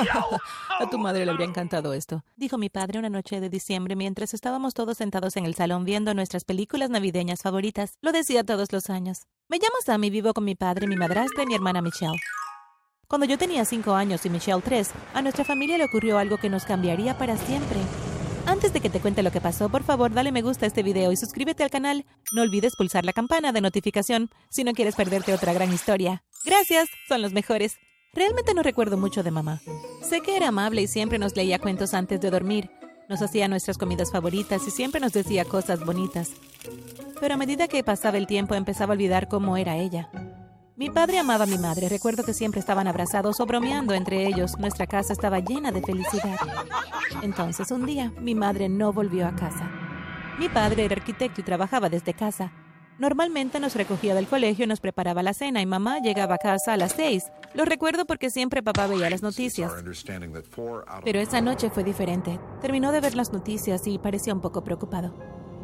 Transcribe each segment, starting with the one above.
A tu madre le habría encantado esto, dijo mi padre una noche de diciembre mientras estábamos todos sentados en el salón viendo nuestras películas navideñas favoritas. Lo decía todos los años. Me llamo Sammy, vivo con mi padre, mi madrastra y mi hermana Michelle. Cuando yo tenía cinco años y Michelle tres, a nuestra familia le ocurrió algo que nos cambiaría para siempre. Antes de que te cuente lo que pasó, por favor dale me gusta a este video y suscríbete al canal. No olvides pulsar la campana de notificación si no quieres perderte otra gran historia. Gracias, son los mejores. Realmente no recuerdo mucho de mamá. Sé que era amable y siempre nos leía cuentos antes de dormir. Nos hacía nuestras comidas favoritas y siempre nos decía cosas bonitas. Pero a medida que pasaba el tiempo empezaba a olvidar cómo era ella. Mi padre amaba a mi madre. Recuerdo que siempre estaban abrazados o bromeando entre ellos. Nuestra casa estaba llena de felicidad. Entonces, un día, mi madre no volvió a casa. Mi padre era arquitecto y trabajaba desde casa. Normalmente nos recogía del colegio y nos preparaba la cena y mamá llegaba a casa a las seis. Lo recuerdo porque siempre papá veía las noticias. Pero esa noche fue diferente. Terminó de ver las noticias y parecía un poco preocupado.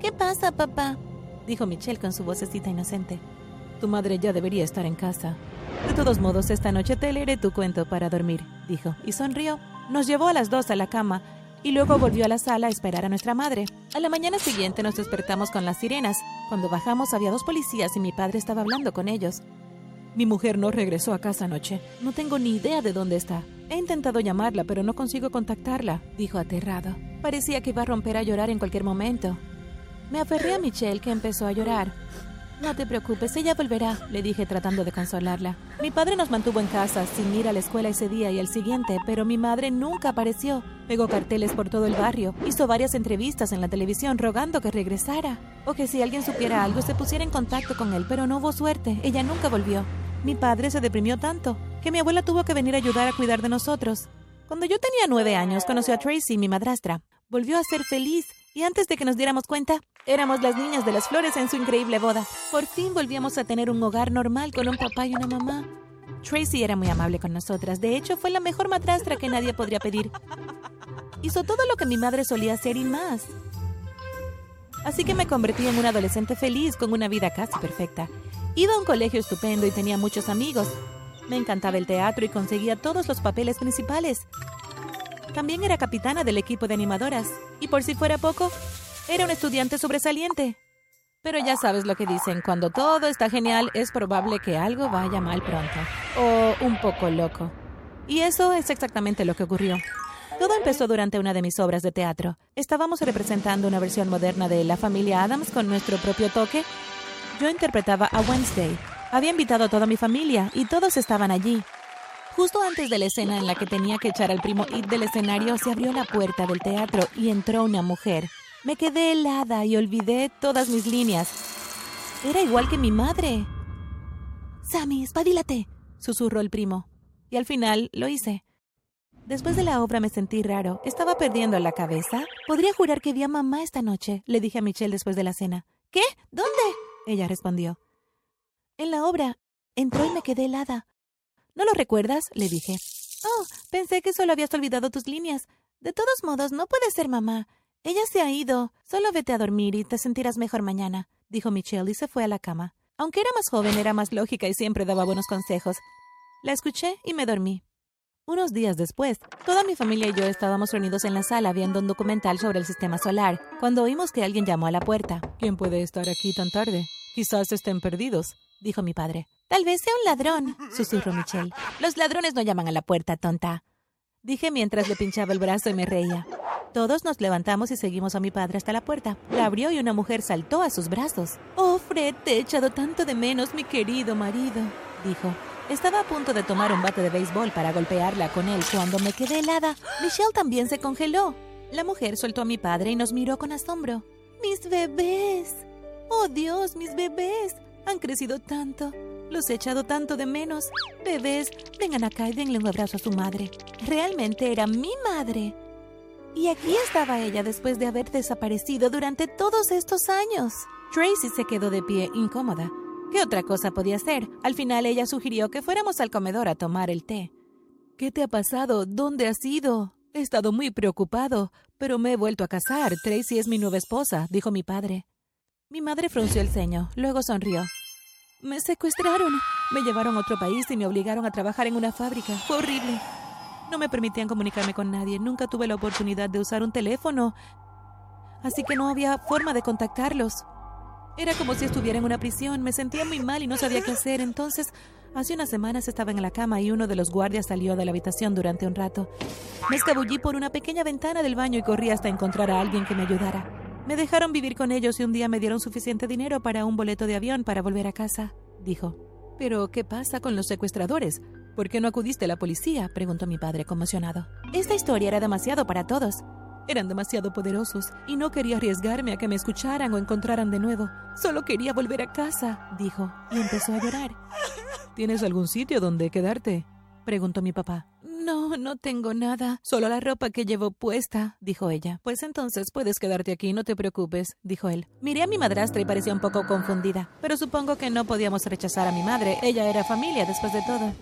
¿Qué pasa, papá? dijo Michelle con su vocecita inocente. Tu madre ya debería estar en casa. De todos modos, esta noche te leeré tu cuento para dormir, dijo, y sonrió. Nos llevó a las dos a la cama y luego volvió a la sala a esperar a nuestra madre. A la mañana siguiente nos despertamos con las sirenas. Cuando bajamos había dos policías y mi padre estaba hablando con ellos. Mi mujer no regresó a casa anoche. No tengo ni idea de dónde está. He intentado llamarla, pero no consigo contactarla, dijo aterrado. Parecía que iba a romper a llorar en cualquier momento. Me aferré a Michelle, que empezó a llorar. No te preocupes, ella volverá, le dije tratando de consolarla. Mi padre nos mantuvo en casa, sin ir a la escuela ese día y el siguiente, pero mi madre nunca apareció. Pegó carteles por todo el barrio, hizo varias entrevistas en la televisión rogando que regresara, o que si alguien supiera algo se pusiera en contacto con él, pero no hubo suerte, ella nunca volvió. Mi padre se deprimió tanto que mi abuela tuvo que venir a ayudar a cuidar de nosotros. Cuando yo tenía nueve años conoció a Tracy, mi madrastra. Volvió a ser feliz y antes de que nos diéramos cuenta, éramos las niñas de las flores en su increíble boda. Por fin volvíamos a tener un hogar normal con un papá y una mamá. Tracy era muy amable con nosotras. De hecho, fue la mejor madrastra que nadie podría pedir. Hizo todo lo que mi madre solía hacer y más. Así que me convertí en una adolescente feliz con una vida casi perfecta. Iba a un colegio estupendo y tenía muchos amigos. Me encantaba el teatro y conseguía todos los papeles principales. También era capitana del equipo de animadoras. Y por si fuera poco, era un estudiante sobresaliente. Pero ya sabes lo que dicen, cuando todo está genial es probable que algo vaya mal pronto. O un poco loco. Y eso es exactamente lo que ocurrió. Todo empezó durante una de mis obras de teatro. Estábamos representando una versión moderna de La familia Adams con nuestro propio toque. Yo interpretaba a Wednesday. Había invitado a toda mi familia y todos estaban allí. Justo antes de la escena en la que tenía que echar al primo It del escenario, se abrió la puerta del teatro y entró una mujer. Me quedé helada y olvidé todas mis líneas. Era igual que mi madre. Sammy, espabilate, susurró el primo. Y al final lo hice. Después de la obra me sentí raro. ¿Estaba perdiendo la cabeza? Podría jurar que vi a mamá esta noche, le dije a Michelle después de la cena. ¿Qué? ¿Dónde? Ella respondió. En la obra. Entró y me quedé helada. ¿No lo recuerdas? le dije. Oh, pensé que solo habías olvidado tus líneas. De todos modos, no puede ser mamá. Ella se ha ido. Solo vete a dormir y te sentirás mejor mañana, dijo Michelle y se fue a la cama. Aunque era más joven, era más lógica y siempre daba buenos consejos. La escuché y me dormí. Unos días después, toda mi familia y yo estábamos reunidos en la sala viendo un documental sobre el sistema solar, cuando oímos que alguien llamó a la puerta. ¿Quién puede estar aquí tan tarde? Quizás estén perdidos, dijo mi padre. Tal vez sea un ladrón, susurró Michelle. Los ladrones no llaman a la puerta, tonta. Dije mientras le pinchaba el brazo y me reía. Todos nos levantamos y seguimos a mi padre hasta la puerta. La abrió y una mujer saltó a sus brazos. Oh, Fred, te he echado tanto de menos, mi querido marido, dijo. Estaba a punto de tomar un bate de béisbol para golpearla con él cuando me quedé helada. Michelle también se congeló. La mujer soltó a mi padre y nos miró con asombro. Mis bebés. Oh Dios, mis bebés. Han crecido tanto. Los he echado tanto de menos. Bebés, vengan acá y denle un abrazo a su madre. Realmente era mi madre. Y aquí estaba ella después de haber desaparecido durante todos estos años. Tracy se quedó de pie, incómoda. ¿Qué otra cosa podía hacer? Al final ella sugirió que fuéramos al comedor a tomar el té. ¿Qué te ha pasado? ¿Dónde has ido? He estado muy preocupado, pero me he vuelto a casar. Tracy es mi nueva esposa, dijo mi padre. Mi madre frunció el ceño, luego sonrió. Me secuestraron. Me llevaron a otro país y me obligaron a trabajar en una fábrica. Horrible. No me permitían comunicarme con nadie. Nunca tuve la oportunidad de usar un teléfono. Así que no había forma de contactarlos. Era como si estuviera en una prisión. Me sentía muy mal y no sabía qué hacer. Entonces, hace unas semanas estaba en la cama y uno de los guardias salió de la habitación durante un rato. Me escabullí por una pequeña ventana del baño y corrí hasta encontrar a alguien que me ayudara. Me dejaron vivir con ellos y un día me dieron suficiente dinero para un boleto de avión para volver a casa, dijo. Pero, ¿qué pasa con los secuestradores? ¿Por qué no acudiste a la policía? preguntó mi padre conmocionado. Esta historia era demasiado para todos. Eran demasiado poderosos y no quería arriesgarme a que me escucharan o encontraran de nuevo. Solo quería volver a casa, dijo, y empezó a llorar. ¿Tienes algún sitio donde quedarte? preguntó mi papá. No, no tengo nada, solo la ropa que llevo puesta, dijo ella. Pues entonces puedes quedarte aquí, no te preocupes, dijo él. Miré a mi madrastra y parecía un poco confundida, pero supongo que no podíamos rechazar a mi madre, ella era familia después de todo.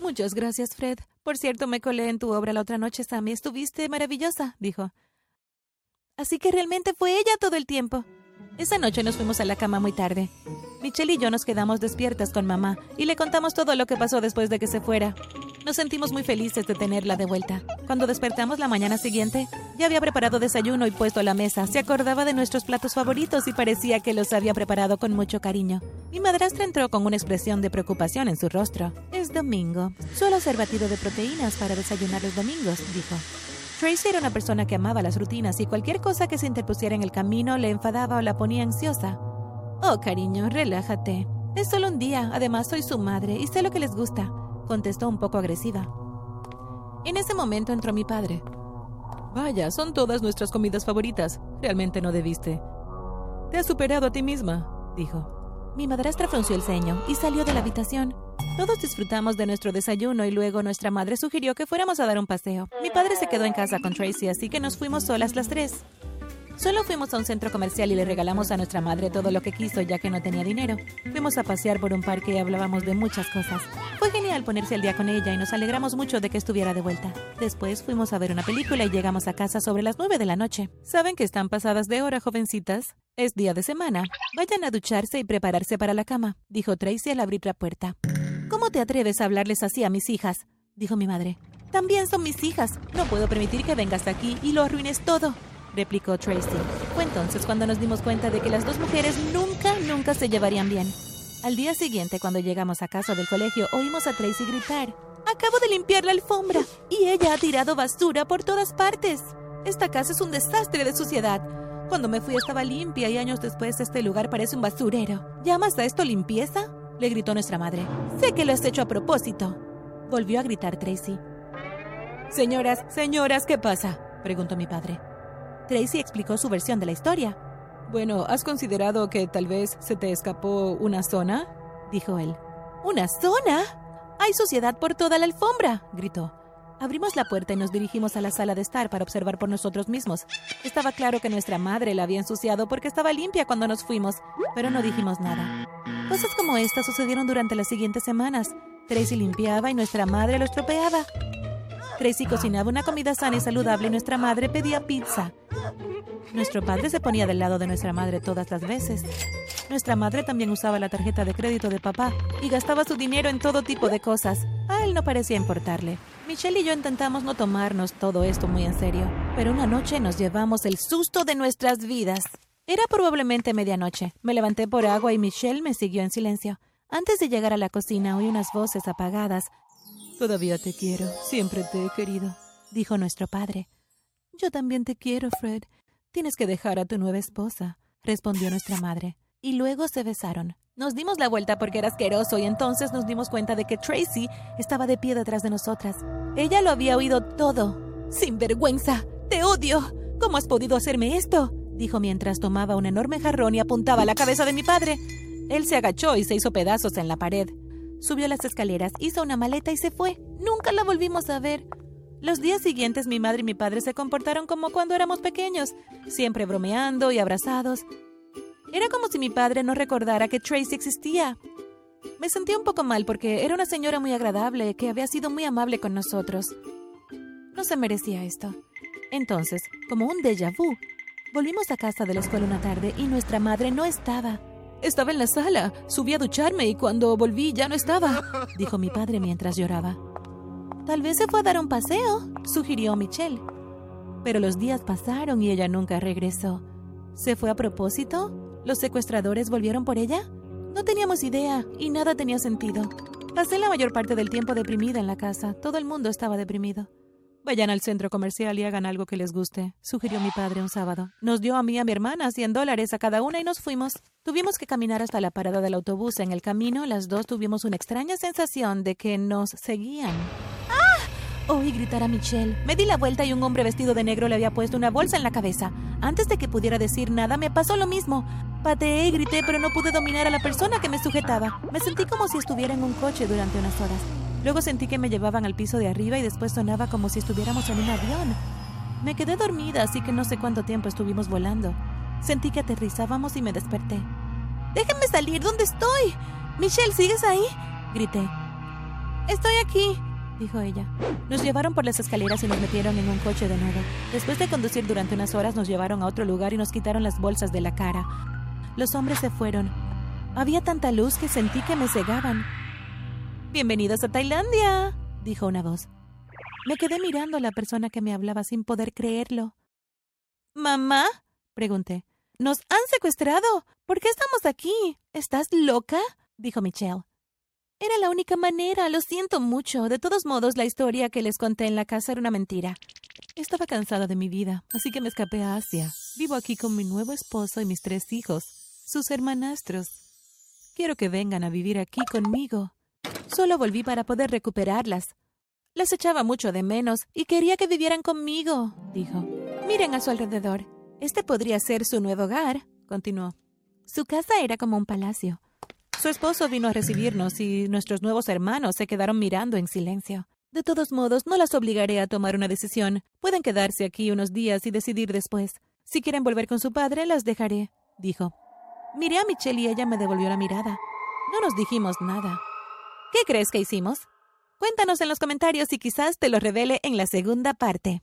Muchas gracias, Fred. Por cierto, me colé en tu obra la otra noche, Sammy. Estuviste maravillosa, dijo. Así que realmente fue ella todo el tiempo. Esa noche nos fuimos a la cama muy tarde. Michelle y yo nos quedamos despiertas con mamá y le contamos todo lo que pasó después de que se fuera. Nos sentimos muy felices de tenerla de vuelta. Cuando despertamos la mañana siguiente, ya había preparado desayuno y puesto a la mesa. Se acordaba de nuestros platos favoritos y parecía que los había preparado con mucho cariño. Mi madrastra entró con una expresión de preocupación en su rostro. Es domingo. Suelo hacer batido de proteínas para desayunar los domingos, dijo. Tracy era una persona que amaba las rutinas y cualquier cosa que se interpusiera en el camino le enfadaba o la ponía ansiosa. Oh, cariño, relájate. Es solo un día, además soy su madre y sé lo que les gusta, contestó un poco agresiva. En ese momento entró mi padre. Vaya, son todas nuestras comidas favoritas. Realmente no debiste. Te has superado a ti misma, dijo. Mi madrastra frunció el ceño y salió de la habitación. Todos disfrutamos de nuestro desayuno y luego nuestra madre sugirió que fuéramos a dar un paseo. Mi padre se quedó en casa con Tracy, así que nos fuimos solas las tres. Solo fuimos a un centro comercial y le regalamos a nuestra madre todo lo que quiso ya que no tenía dinero. Fuimos a pasear por un parque y hablábamos de muchas cosas. Fue genial ponerse al día con ella y nos alegramos mucho de que estuviera de vuelta. Después fuimos a ver una película y llegamos a casa sobre las nueve de la noche. ¿Saben que están pasadas de hora, jovencitas? Es día de semana. Vayan a ducharse y prepararse para la cama, dijo Tracy al abrir la puerta. ¿Cómo te atreves a hablarles así a mis hijas? dijo mi madre. También son mis hijas. No puedo permitir que vengas aquí y lo arruines todo replicó Tracy. Fue entonces cuando nos dimos cuenta de que las dos mujeres nunca, nunca se llevarían bien. Al día siguiente, cuando llegamos a casa del colegio, oímos a Tracy gritar. Acabo de limpiar la alfombra y ella ha tirado basura por todas partes. Esta casa es un desastre de suciedad. Cuando me fui estaba limpia y años después este lugar parece un basurero. ¿Llamas a esto limpieza? le gritó nuestra madre. Sé que lo has hecho a propósito. Volvió a gritar Tracy. Señoras, señoras, ¿qué pasa? preguntó mi padre. Tracy explicó su versión de la historia. Bueno, ¿has considerado que tal vez se te escapó una zona? dijo él. ¿Una zona? Hay suciedad por toda la alfombra, gritó. Abrimos la puerta y nos dirigimos a la sala de estar para observar por nosotros mismos. Estaba claro que nuestra madre la había ensuciado porque estaba limpia cuando nos fuimos, pero no dijimos nada. Cosas como esta sucedieron durante las siguientes semanas. Tracy limpiaba y nuestra madre lo estropeaba. Tracy cocinaba una comida sana y saludable y nuestra madre pedía pizza. Nuestro padre se ponía del lado de nuestra madre todas las veces. Nuestra madre también usaba la tarjeta de crédito de papá y gastaba su dinero en todo tipo de cosas. A él no parecía importarle. Michelle y yo intentamos no tomarnos todo esto muy en serio, pero una noche nos llevamos el susto de nuestras vidas. Era probablemente medianoche. Me levanté por agua y Michelle me siguió en silencio. Antes de llegar a la cocina oí unas voces apagadas Todavía te quiero, siempre te he querido, dijo nuestro padre. Yo también te quiero, Fred. Tienes que dejar a tu nueva esposa, respondió nuestra madre. Y luego se besaron. Nos dimos la vuelta porque era asqueroso y entonces nos dimos cuenta de que Tracy estaba de pie detrás de nosotras. Ella lo había oído todo. ¡Sin vergüenza! ¡Te odio! ¿Cómo has podido hacerme esto? dijo mientras tomaba un enorme jarrón y apuntaba la cabeza de mi padre. Él se agachó y se hizo pedazos en la pared. Subió las escaleras, hizo una maleta y se fue. Nunca la volvimos a ver. Los días siguientes mi madre y mi padre se comportaron como cuando éramos pequeños, siempre bromeando y abrazados. Era como si mi padre no recordara que Tracy existía. Me sentía un poco mal porque era una señora muy agradable que había sido muy amable con nosotros. No se merecía esto. Entonces, como un déjà vu, volvimos a casa de la escuela una tarde y nuestra madre no estaba. Estaba en la sala. Subí a ducharme y cuando volví ya no estaba, dijo mi padre mientras lloraba. Tal vez se fue a dar un paseo, sugirió Michelle. Pero los días pasaron y ella nunca regresó. ¿Se fue a propósito? ¿Los secuestradores volvieron por ella? No teníamos idea y nada tenía sentido. Pasé la mayor parte del tiempo deprimida en la casa. Todo el mundo estaba deprimido. Vayan al centro comercial y hagan algo que les guste, sugirió mi padre un sábado. Nos dio a mí y a mi hermana 100 dólares a cada una y nos fuimos. Tuvimos que caminar hasta la parada del autobús. En el camino, las dos tuvimos una extraña sensación de que nos seguían. ¡Ah! Oí gritar a Michelle. Me di la vuelta y un hombre vestido de negro le había puesto una bolsa en la cabeza. Antes de que pudiera decir nada, me pasó lo mismo. Pateé y grité, pero no pude dominar a la persona que me sujetaba. Me sentí como si estuviera en un coche durante unas horas. Luego sentí que me llevaban al piso de arriba y después sonaba como si estuviéramos en un avión. Me quedé dormida, así que no sé cuánto tiempo estuvimos volando. Sentí que aterrizábamos y me desperté. ¡Déjenme salir! ¿Dónde estoy? Michelle, ¿sigues ahí? Grité. Estoy aquí, dijo ella. Nos llevaron por las escaleras y nos metieron en un coche de nuevo. Después de conducir durante unas horas, nos llevaron a otro lugar y nos quitaron las bolsas de la cara. Los hombres se fueron. Había tanta luz que sentí que me cegaban. Bienvenidos a Tailandia, dijo una voz. Me quedé mirando a la persona que me hablaba sin poder creerlo. ¿Mamá? pregunté. Nos han secuestrado. ¿Por qué estamos aquí? ¿Estás loca? dijo Michelle. Era la única manera, lo siento mucho. De todos modos, la historia que les conté en la casa era una mentira. Estaba cansada de mi vida, así que me escapé a Asia. Vivo aquí con mi nuevo esposo y mis tres hijos, sus hermanastros. Quiero que vengan a vivir aquí conmigo. Solo volví para poder recuperarlas. Las echaba mucho de menos y quería que vivieran conmigo, dijo. Miren a su alrededor. Este podría ser su nuevo hogar, continuó. Su casa era como un palacio. Su esposo vino a recibirnos y nuestros nuevos hermanos se quedaron mirando en silencio. De todos modos, no las obligaré a tomar una decisión. Pueden quedarse aquí unos días y decidir después. Si quieren volver con su padre, las dejaré, dijo. Miré a Michelle y ella me devolvió la mirada. No nos dijimos nada. ¿Qué crees que hicimos? Cuéntanos en los comentarios y quizás te lo revele en la segunda parte.